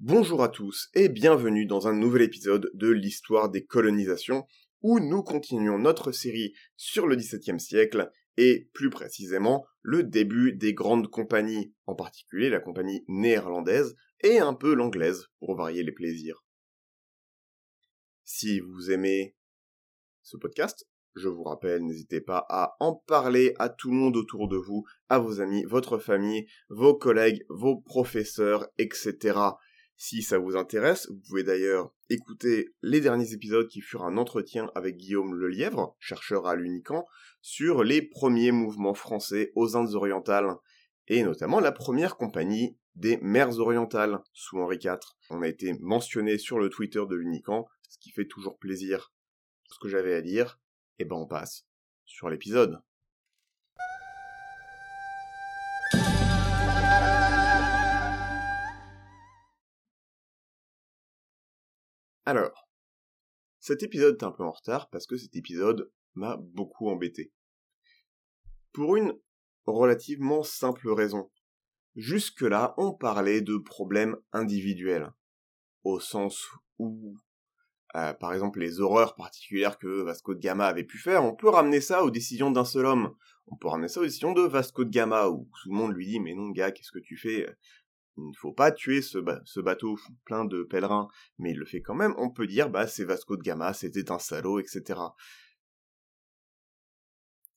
Bonjour à tous et bienvenue dans un nouvel épisode de l'histoire des colonisations où nous continuons notre série sur le XVIIe siècle et plus précisément le début des grandes compagnies, en particulier la compagnie néerlandaise et un peu l'anglaise pour varier les plaisirs. Si vous aimez ce podcast, je vous rappelle, n'hésitez pas à en parler à tout le monde autour de vous, à vos amis, votre famille, vos collègues, vos professeurs, etc. Si ça vous intéresse, vous pouvez d'ailleurs écouter les derniers épisodes qui furent un entretien avec Guillaume Lelièvre, chercheur à l'UNICAN, sur les premiers mouvements français aux Indes orientales, et notamment la première compagnie des mers orientales sous Henri IV. On a été mentionné sur le Twitter de l'UNICAN, ce qui fait toujours plaisir. Ce que j'avais à dire, et eh ben on passe sur l'épisode. Alors, cet épisode est un peu en retard parce que cet épisode m'a beaucoup embêté. Pour une relativement simple raison. Jusque-là, on parlait de problèmes individuels, au sens où, euh, par exemple, les horreurs particulières que Vasco de Gama avait pu faire, on peut ramener ça aux décisions d'un seul homme. On peut ramener ça aux décisions de Vasco de Gama, où tout le monde lui dit, mais non, gars, qu'est-ce que tu fais? Il ne faut pas tuer ce, bateau plein de pèlerins, mais il le fait quand même, on peut dire, bah, c'est Vasco de Gama, c'était un salaud, etc.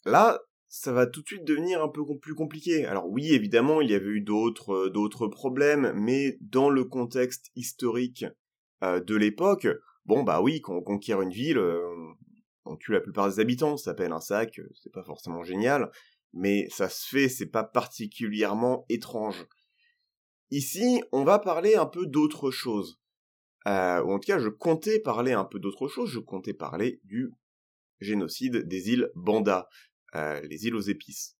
Là, ça va tout de suite devenir un peu plus compliqué. Alors oui, évidemment, il y avait eu d'autres, euh, problèmes, mais dans le contexte historique euh, de l'époque, bon bah oui, quand on conquiert une ville, euh, on tue la plupart des habitants, ça s'appelle un sac, c'est pas forcément génial, mais ça se fait, c'est pas particulièrement étrange. Ici, on va parler un peu d'autre chose. Euh, ou en tout cas, je comptais parler un peu d'autre chose, je comptais parler du génocide des îles Banda, euh, les îles aux épices.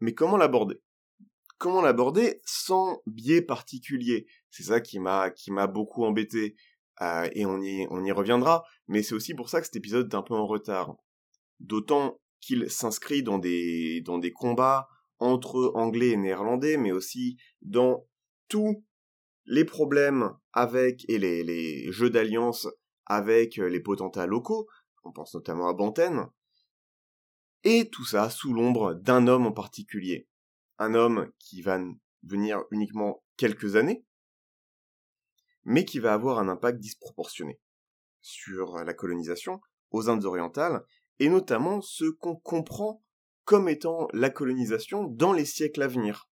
Mais comment l'aborder? Comment l'aborder sans biais particulier? C'est ça qui m'a qui m'a beaucoup embêté. Euh, et on y, reviendra, mais c'est aussi pour ça que cet épisode est un peu en retard. D'autant qu'il s'inscrit dans des combats entre anglais et néerlandais, mais aussi dans tous les problèmes avec et les, jeux d'alliance avec les potentats locaux, on pense notamment à Bantène, et tout ça sous l'ombre d'un homme en particulier. Un homme qui va venir uniquement quelques années, mais qui va avoir un impact disproportionné sur la colonisation aux Indes orientales, et notamment ce qu'on comprend comme étant la colonisation dans les siècles à venir.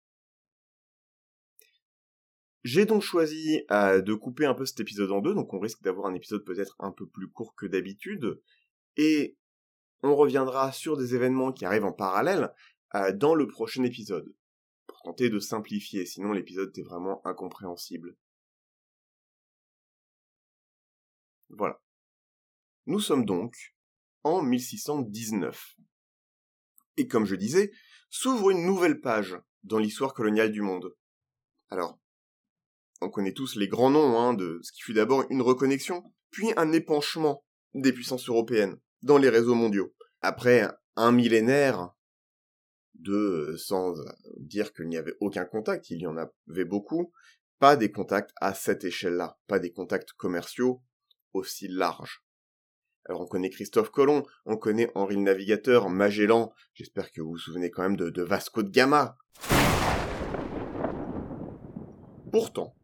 J'ai donc choisi euh, de couper un peu cet épisode en deux, donc on risque d'avoir un épisode peut-être un peu plus court que d'habitude, et on reviendra sur des événements qui arrivent en parallèle euh, dans le prochain épisode, pour tenter de simplifier, sinon l'épisode est vraiment incompréhensible. Voilà. Nous sommes donc en 1619 et comme je disais, s'ouvre une nouvelle page dans l'histoire coloniale du monde. Alors, on connaît tous les grands noms hein, de ce qui fut d'abord une reconnexion, puis un épanchement des puissances européennes dans les réseaux mondiaux. Après un millénaire de, sans dire qu'il n'y avait aucun contact, il y en avait beaucoup, pas des contacts à cette échelle-là, pas des contacts commerciaux aussi larges. Alors on connaît Christophe Colomb, on connaît Henri le Navigateur, Magellan, j'espère que vous vous souvenez quand même de, Vasco de Gama. Pourtant,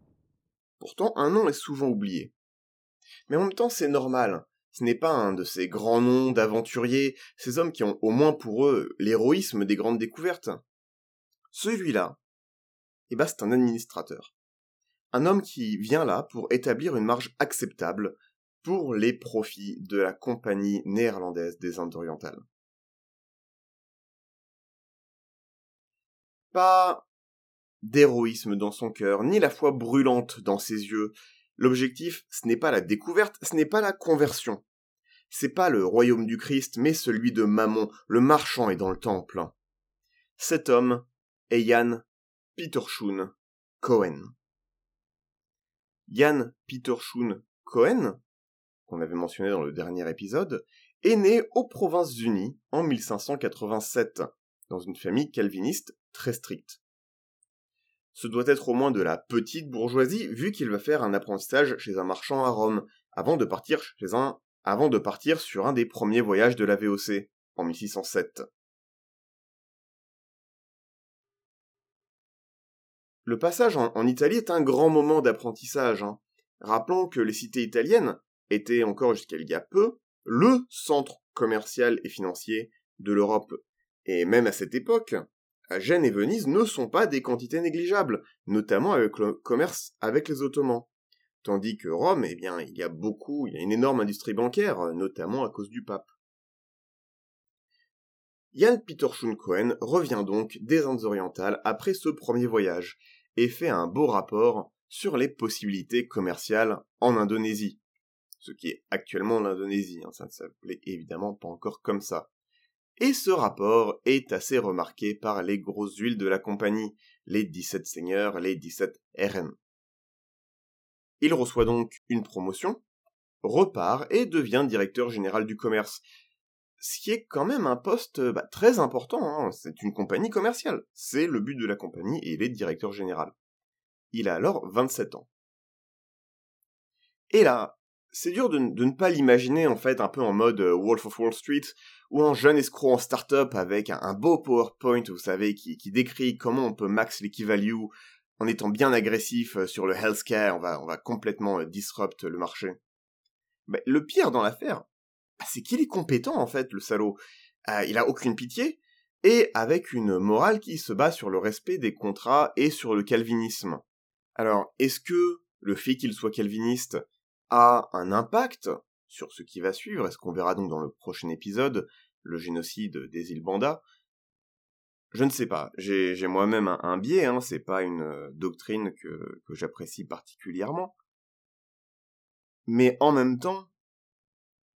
pourtant un nom est souvent oublié. Mais en même temps c'est normal, ce n'est pas un de ces grands noms d'aventuriers, ces hommes qui ont au moins pour eux l'héroïsme des grandes découvertes. Celui-là, eh ben c'est un administrateur. Un homme qui vient là pour établir une marge acceptable pour les profits de la Compagnie néerlandaise des Indes orientales. Pas d'héroïsme dans son cœur, ni la foi brûlante dans ses yeux. L'objectif, ce n'est pas la découverte, ce n'est pas la conversion. c'est pas le royaume du Christ, mais celui de Mammon, le marchand est dans le temple. Cet homme est Jan Petershun Cohen. Jan Petershun Cohen, qu'on avait mentionné dans le dernier épisode, est né aux Provinces-Unies en 1587, dans une famille calviniste très stricte. Ce doit être au moins de la petite bourgeoisie, vu qu'il va faire un apprentissage chez un marchand à Rome, avant de partir sur un des premiers voyages de la VOC, en 1607. Le passage en, Italie est un grand moment d'apprentissage. Hein. Rappelons que les cités italiennes étaient encore jusqu'à il y a peu le centre commercial et financier de l'Europe. Et même à cette époque, Gênes et Venise ne sont pas des quantités négligeables, notamment avec le commerce avec les Ottomans. Tandis que Rome, eh bien, il y a beaucoup, il y a une énorme industrie bancaire, notamment à cause du pape. Jan Peter Cohen revient donc des Indes orientales après ce premier voyage et fait un beau rapport sur les possibilités commerciales en Indonésie. Ce qui est actuellement l'Indonésie, hein, ça ne s'appelait évidemment pas encore comme ça. Et ce rapport est assez remarqué par les grosses huiles de la compagnie, les 17 seigneurs, les 17 RN. Il reçoit donc une promotion, repart et devient directeur général du commerce. Ce qui est quand même un poste bah, très important, hein. c'est une compagnie commerciale. C'est le but de la compagnie et il est directeur général. Il a alors 27 ans. Et là, c'est dur de, ne pas l'imaginer en fait un peu en mode euh, Wolf of Wall Street ou un jeune escroc en start-up avec un, beau PowerPoint, vous savez, qui, décrit comment on peut max l'equivalue en étant bien agressif euh, sur le healthcare, on va, on va complètement euh, disrupt le marché. Mais le pire dans l'affaire, bah, c'est qu'il est compétent en fait, le salaud. il a aucune pitié, et avec une morale qui se base sur le respect des contrats et sur le calvinisme. Alors, est-ce que le fait qu'il soit calviniste a un impact sur ce qui va suivre, est-ce qu'on verra donc dans le prochain épisode le génocide des îles Banda? Je ne sais pas, j'ai moi-même un, biais, hein, c'est pas une doctrine que, j'apprécie particulièrement. Mais en même temps,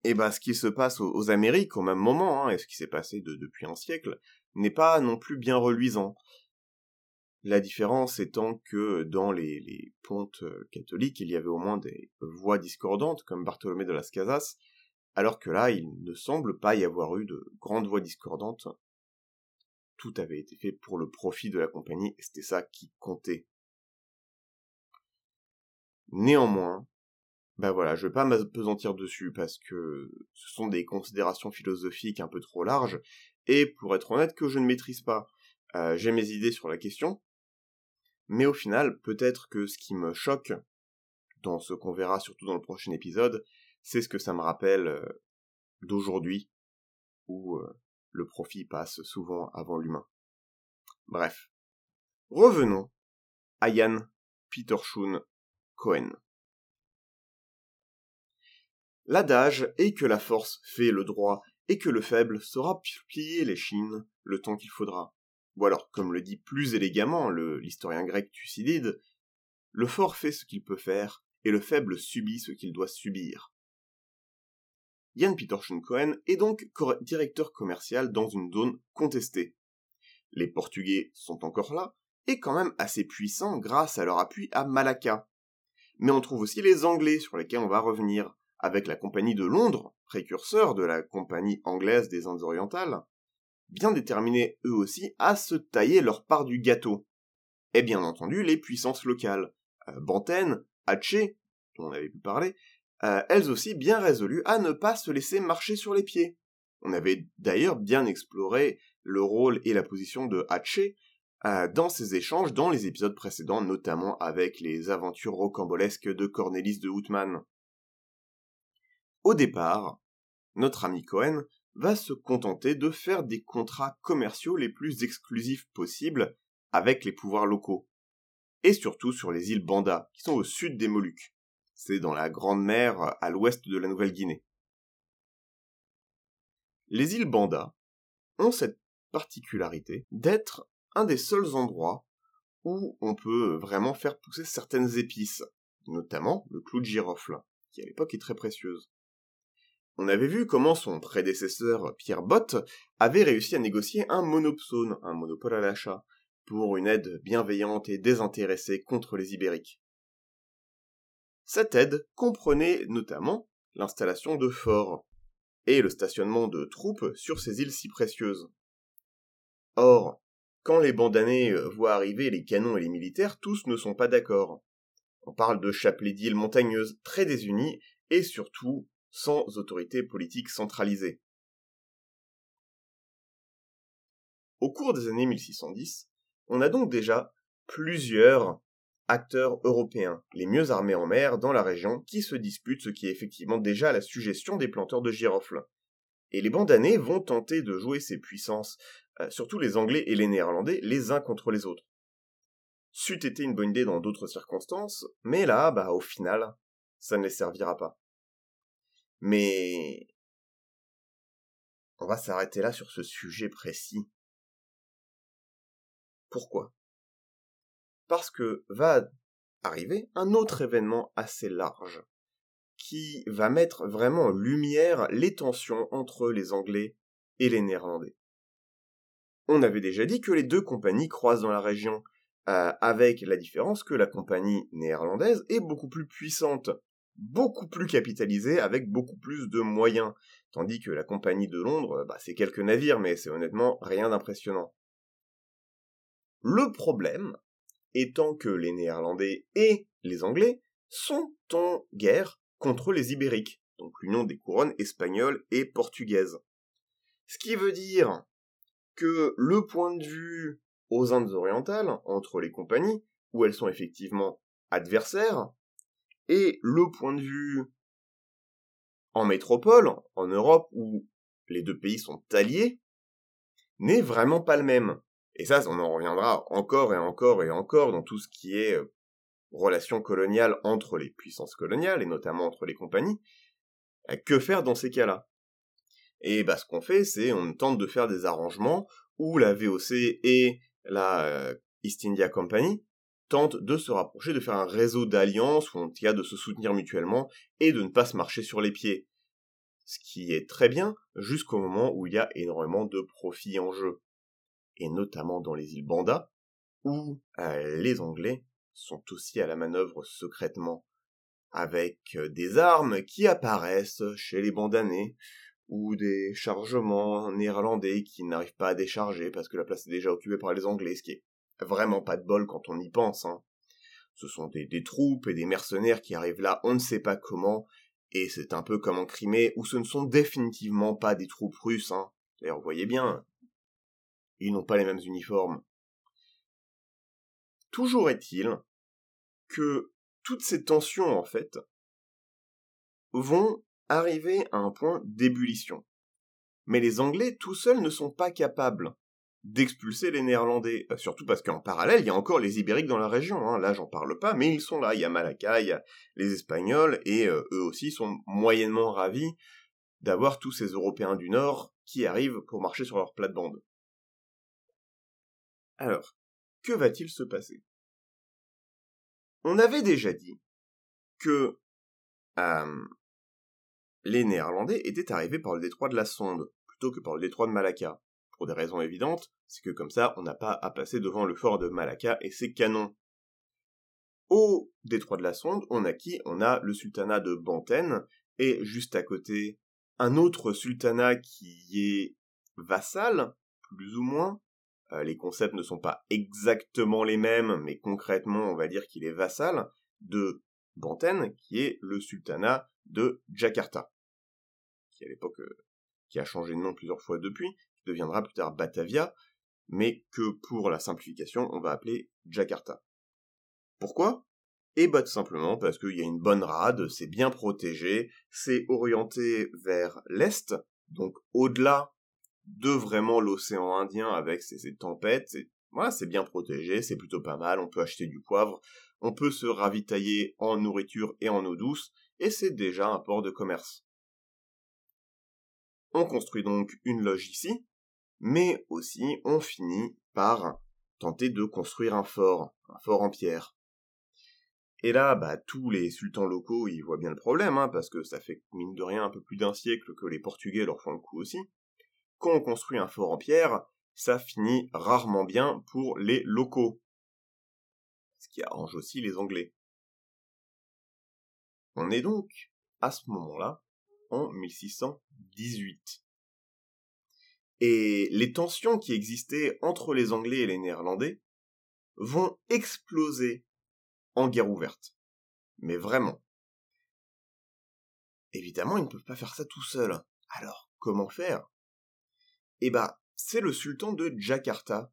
eh ben, ce qui se passe aux, Amériques au même moment, hein, et ce qui s'est passé depuis un siècle, n'est pas non plus bien reluisant. La différence étant que dans les, pontes euh, catholiques, il y avait au moins des voix discordantes, comme Bartholomé de las Casas, alors que là, il ne semble pas y avoir eu de grandes voix discordantes. Tout avait été fait pour le profit de la compagnie, et c'était ça qui comptait. Néanmoins, ben voilà, je vais pas m'apesantir dessus parce que ce sont des considérations philosophiques un peu trop larges, et pour être honnête que je ne maîtrise pas. Euh, j'ai mes idées sur la question, mais au final, peut-être que ce qui me choque, dans ce qu'on verra surtout dans le prochain épisode, c'est ce que ça me rappelle euh, d'aujourd'hui, où euh, le profit passe souvent avant l'humain. Bref. Revenons à Ian Petershun Cohen. L'adage est que la force fait le droit et que le faible saura plier les chines le temps qu'il faudra ou alors, comme le dit plus élégamment l'historien grec Thucydide, le fort fait ce qu'il peut faire, et le faible subit ce qu'il doit subir. Jan Peter Cohen est donc directeur commercial dans une zone contestée. Les Portugais sont encore là, et quand même assez puissants grâce à leur appui à Malacca. Mais on trouve aussi les Anglais sur lesquels on va revenir, avec la Compagnie de Londres, précurseur de la Compagnie anglaise des Indes orientales, bien déterminés eux aussi à se tailler leur part du gâteau. Et bien entendu les puissances locales, euh, Banten, dont on avait pu parler, euh, elles aussi bien résolues à ne pas se laisser marcher sur les pieds. On avait d'ailleurs bien exploré le rôle et la position de Hatché euh, dans ces échanges dans les épisodes précédents, notamment avec les aventures rocambolesques de Cornelis de Houtman. Au départ, notre ami Cohen va se contenter de faire des contrats commerciaux les plus exclusifs possibles avec les pouvoirs locaux. Et surtout sur les îles Banda, qui sont au sud des Moluques. C'est dans la Grande Mer à l'ouest de la Nouvelle-Guinée. Les îles Banda ont cette particularité d'être un des seuls endroits où on peut vraiment faire pousser certaines épices, notamment le clou de girofle, qui à l'époque est très précieuse. On avait vu comment son prédécesseur Pierre Bott avait réussi à négocier un monopsone, un monopole à l'achat, pour une aide bienveillante et désintéressée contre les Ibériques. Cette aide comprenait notamment l'installation de forts et le stationnement de troupes sur ces îles si précieuses. Or, quand les bandanés euh, voient arriver les canons et les militaires, tous ne sont pas d'accord. On parle de chapelets d'îles montagneuses très désunies et surtout sans autorité politique centralisée. Au cours des années 1610, on a donc déjà plusieurs acteurs européens, les mieux armés en mer dans la région, qui se disputent ce qui est effectivement déjà la suggestion des planteurs de girofles. Et les bandanés vont tenter de jouer ces puissances, euh, surtout les Anglais et les Néerlandais, les uns contre les autres. C'eût été une bonne idée dans d'autres circonstances, mais là, bah, au final, ça ne les servira pas. Mais on va s'arrêter là sur ce sujet précis. Pourquoi? Parce que va arriver un autre événement assez large, qui va mettre vraiment en lumière les tensions entre les Anglais et les Néerlandais. On avait déjà dit que les deux compagnies croisent dans la région, euh, avec la différence que la compagnie néerlandaise est beaucoup plus puissante beaucoup plus capitalisé avec beaucoup plus de moyens. Tandis que la compagnie de Londres, bah, c'est quelques navires, mais c'est honnêtement rien d'impressionnant. Le problème étant que les Néerlandais et les Anglais sont en guerre contre les Ibériques, donc l'union des couronnes espagnoles et portugaises. Ce qui veut dire que le point de vue aux Indes orientales, entre les compagnies, où elles sont effectivement adversaires, et le point de vue en métropole, en Europe, où les deux pays sont alliés, n'est vraiment pas le même. Et ça, on en reviendra encore et encore et encore dans tout ce qui est euh, relations coloniales entre les puissances coloniales, et notamment entre les compagnies. Que faire dans ces cas-là? Et bah, ce qu'on fait, c'est on tente de faire des arrangements où la VOC et la euh, East India Company tente de se rapprocher, de faire un réseau d'alliances, ou en tout cas de se soutenir mutuellement, et de ne pas se marcher sur les pieds. Ce qui est très bien jusqu'au moment où il y a énormément de profits en jeu. Et notamment dans les îles Banda, où euh, les Anglais sont aussi à la manœuvre secrètement, avec euh, des armes qui apparaissent chez les bandanés, ou des chargements néerlandais qui n'arrivent pas à décharger parce que la place est déjà occupée par les Anglais, ce qui est vraiment pas de bol quand on y pense. Hein. Ce sont des, troupes et des mercenaires qui arrivent là, on ne sait pas comment, et c'est un peu comme en Crimée, où ce ne sont définitivement pas des troupes russes. Hein. D'ailleurs, vous voyez bien, ils n'ont pas les mêmes uniformes. Toujours est-il que toutes ces tensions, en fait, vont arriver à un point d'ébullition. Mais les Anglais tout seuls ne sont pas capables d'expulser les Néerlandais. Euh, surtout parce qu'en parallèle, il y a encore les Ibériques dans la région. Hein. Là, j'en parle pas, mais ils sont là. Il y a Malacca, il y a les Espagnols, et euh, eux aussi sont moyennement ravis d'avoir tous ces Européens du Nord qui arrivent pour marcher sur leur plate-bande. Alors, que va-t-il se passer? On avait déjà dit que euh, les Néerlandais étaient arrivés par le détroit de la Sonde, plutôt que par le détroit de Malacca pour des raisons évidentes, c'est que comme ça, on n'a pas à passer devant le fort de Malacca et ses canons. Au détroit de la Sonde, on a qui? On a le sultanat de Banten, et juste à côté, un autre sultanat qui est vassal, plus ou moins. Euh, les concepts ne sont pas exactement les mêmes, mais concrètement, on va dire qu'il est vassal de Banten, qui est le sultanat de Jakarta, qui à l'époque euh, qui a changé de nom plusieurs fois depuis, deviendra plus tard Batavia, mais que pour la simplification, on va appeler Jakarta. Pourquoi? Eh bah tout simplement parce qu'il y a une bonne rade, c'est bien protégé, c'est orienté vers l'est, donc au-delà de vraiment l'océan Indien avec ses, tempêtes, voilà, c'est bien protégé, c'est plutôt pas mal, on peut acheter du poivre, on peut se ravitailler en nourriture et en eau douce, et c'est déjà un port de commerce. On construit donc une loge ici, mais aussi on finit par tenter de construire un fort, un fort en pierre. Et là, bah, tous les sultans locaux, ils voient bien le problème, hein, parce que ça fait, mine de rien, un peu plus d'un siècle que les Portugais leur font le coup aussi. Quand on construit un fort en pierre, ça finit rarement bien pour les locaux. Ce qui arrange aussi les Anglais. On est donc, à ce moment-là, en 1618. Et les tensions qui existaient entre les Anglais et les Néerlandais vont exploser en guerre ouverte. Mais vraiment. Évidemment, ils ne peuvent pas faire ça tout seuls. Alors, comment faire? Eh bah, c'est le sultan de Jakarta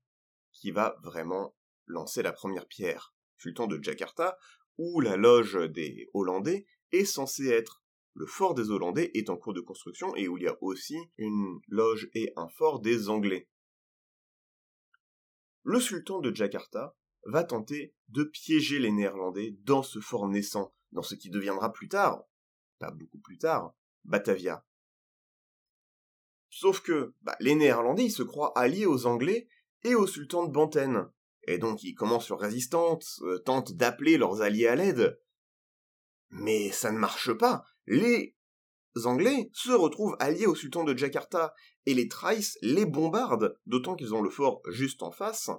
qui va vraiment lancer la première pierre. Sultan de Jakarta, où la loge des Hollandais est censée être. Le fort des Hollandais est en cours de construction et où il y a aussi une loge et un fort des Anglais. Le sultan de Jakarta va tenter de piéger les Néerlandais dans ce fort naissant, dans ce qui deviendra plus tard, pas beaucoup plus tard, Batavia. Sauf que bah, les Néerlandais se croient alliés aux Anglais et au sultan de Banten, et donc ils commencent leur résistance, euh, tentent d'appeler leurs alliés à l'aide. Mais ça ne marche pas. Les Anglais se retrouvent alliés au sultan de Jakarta, et les trahissent, les bombardent, d'autant qu'ils ont le fort juste en face,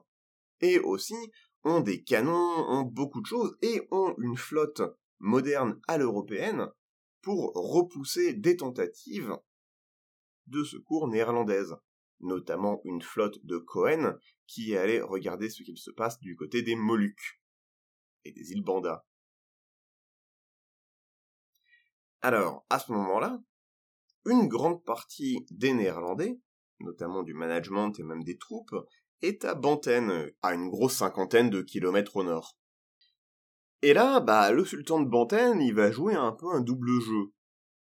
et aussi ont des canons, ont beaucoup de choses, et ont une flotte moderne à l'européenne pour repousser des tentatives de secours néerlandaises, notamment une flotte de Cohen qui allait regarder ce qu'il se passe du côté des Moluques et des îles Banda. Alors, à ce moment-là, une grande partie des Néerlandais, notamment du management et même des troupes, est à Banten, à une grosse cinquantaine de kilomètres au nord. Et là, bah, le sultan de Banten, il va jouer un peu un double jeu.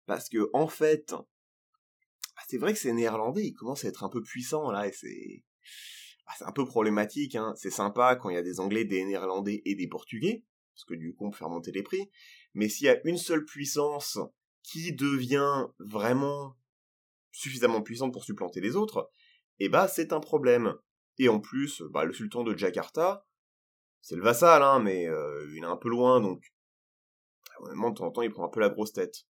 Parce que, en fait, bah, c'est vrai que ces néerlandais, ils commencent à être un peu puissants, là, et c'est, bah, c'est un peu problématique, hein. C'est sympa quand il y a des anglais, des néerlandais et des portugais, parce que du coup, on peut faire monter les prix. Mais s'il y a une seule puissance qui devient vraiment suffisamment puissante pour supplanter les autres, eh bah, c'est un problème. Et en plus, bah, le sultan de Jakarta, c'est le vassal, hein, mais euh, il est un peu loin, donc honnêtement, de temps en temps, il prend un peu la grosse tête.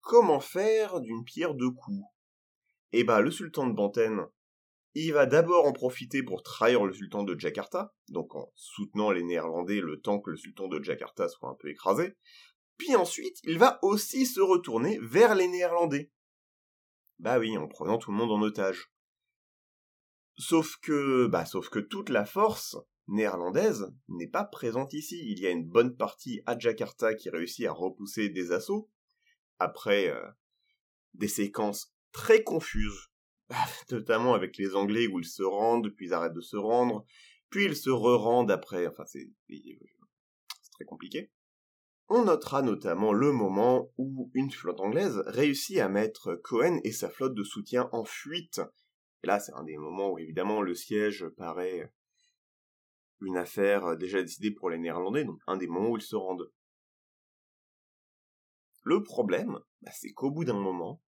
Comment faire d'une pierre deux coups? Eh bah, le sultan de Banten, il va d'abord en profiter pour trahir le sultan de Jakarta, donc en soutenant les Néerlandais le temps que le sultan de Jakarta soit un peu écrasé, puis ensuite, il va aussi se retourner vers les Néerlandais. Bah oui, en prenant tout le monde en otage. Sauf que, bah, sauf que toute la force néerlandaise n'est pas présente ici. Il y a une bonne partie à Jakarta qui réussit à repousser des assauts, après euh, des séquences très confuses, notamment avec les Anglais où ils se rendent, puis ils arrêtent de se rendre, puis ils se re-rendent après, enfin c'est très compliqué. On notera notamment le moment où une flotte anglaise réussit à mettre Cohen et sa flotte de soutien en fuite et là, c'est un des moments où évidemment le siège paraît une affaire déjà décidée pour les Néerlandais, donc un des moments où ils se rendent. Le problème, bah, c'est qu'au bout d'un moment,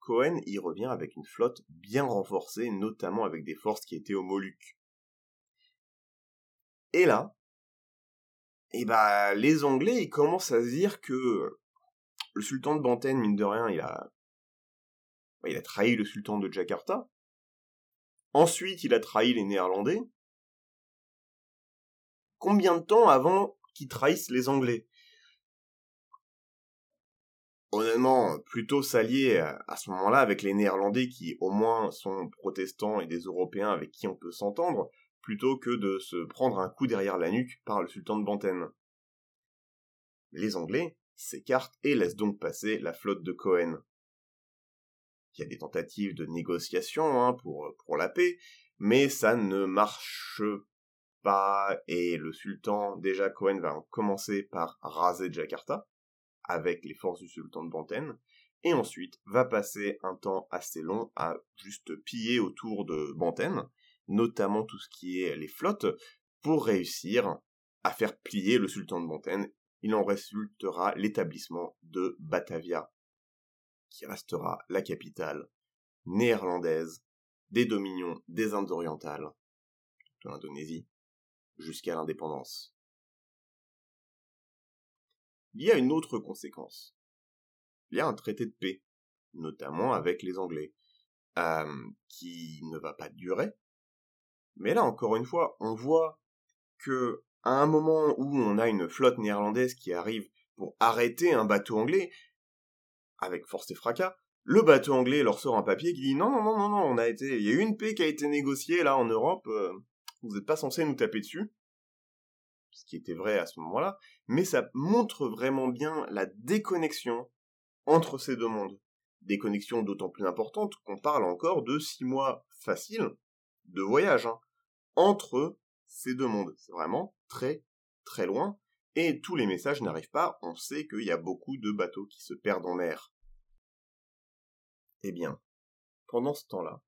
Cohen y revient avec une flotte bien renforcée, notamment avec des forces qui étaient aux Moluques. Et là, bah, les Anglais, commencent à se dire que le sultan de Banten, mine de rien, il a, il a trahi le sultan de Jakarta, Ensuite, il a trahi les Néerlandais. Combien de temps avant qu'il trahisse les Anglais? Honnêtement, plutôt s'allier à ce moment-là avec les Néerlandais qui au moins sont protestants et des Européens avec qui on peut s'entendre, plutôt que de se prendre un coup derrière la nuque par le sultan de Banten. Les Anglais s'écartent et laissent donc passer la flotte de Cohen. Il y a des tentatives de négociation hein, pour, euh, pour la paix, mais ça ne marche pas et le sultan, déjà Cohen va commencer par raser Jakarta avec les forces du sultan de Banten et ensuite va passer un temps assez long à juste piller autour de Banten, notamment tout ce qui est les flottes, pour réussir à faire plier le sultan de Banten. Il en résultera l'établissement de Batavia qui restera la capitale néerlandaise des dominions des Indes orientales, de l'Indonésie, jusqu'à l'indépendance. Il y a une autre conséquence. Il y a un traité de paix, notamment avec les Anglais, euh, qui ne va pas durer. Mais là, encore une fois, on voit que à un moment où on a une flotte néerlandaise qui arrive pour arrêter un bateau anglais, avec force et fracas, le bateau anglais leur sort un papier qui dit non, non, non, non, non, on a été, il y a une paix qui a été négociée là en Europe, euh, vous n'êtes pas censé nous taper dessus. Ce qui était vrai à ce moment-là, mais ça montre vraiment bien la déconnexion entre ces deux mondes. Déconnexion d'autant plus importante qu'on parle encore de six mois faciles de voyage, hein, entre ces deux mondes. C'est vraiment très, très loin, et tous les messages n'arrivent pas, on sait qu'il y a beaucoup de bateaux qui se perdent en mer. Eh bien, pendant ce temps-là,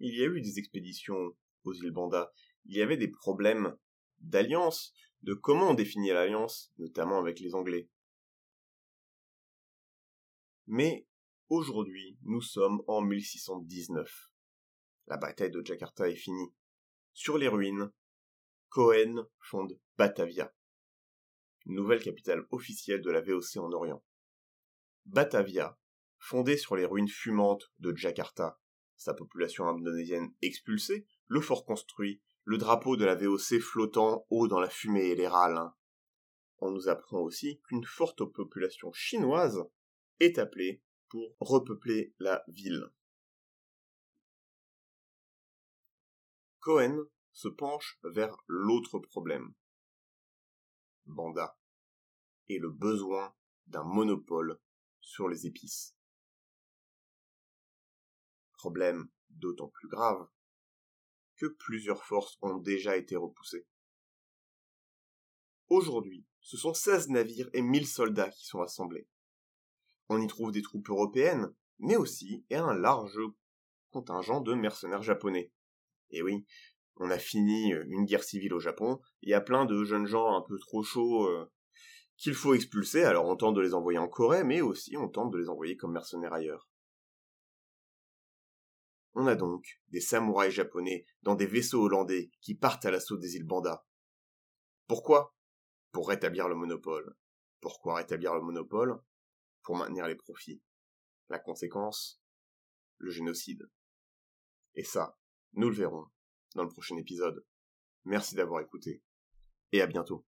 il y a eu des expéditions aux îles Banda, il y avait des problèmes d'alliance, de comment on définit l'alliance, notamment avec les Anglais. Mais aujourd'hui, nous sommes en 1619. La bataille de Jakarta est finie. Sur les ruines, Cohen fonde Batavia, nouvelle capitale officielle de la VOC en Orient. Batavia, fondée sur les ruines fumantes de Jakarta, sa population indonésienne expulsée, le fort construit, le drapeau de la VOC flottant haut dans la fumée et les râles. On nous apprend aussi qu'une forte population chinoise est appelée pour repeupler la ville. Cohen se penche vers l'autre problème. Banda et le besoin d'un monopole sur les épices. Problème d'autant plus grave que plusieurs forces ont déjà été repoussées. Aujourd'hui, ce sont 16 navires et 1000 soldats qui sont assemblés. On y trouve des troupes européennes, mais aussi un large contingent de mercenaires japonais. Et oui, on a fini euh, une guerre civile au Japon, il y a plein de jeunes gens un peu trop chauds euh, qu'il faut expulser, alors on tente de les envoyer en Corée, mais aussi on tente de les envoyer comme mercenaires ailleurs. On a donc des samouraïs japonais dans des vaisseaux hollandais qui partent à l'assaut des îles Banda. Pourquoi? Pour rétablir le monopole. Pourquoi rétablir le monopole? Pour maintenir les profits. La conséquence? Le génocide. Et ça, nous le verrons dans le prochain épisode. Merci d'avoir écouté et à bientôt.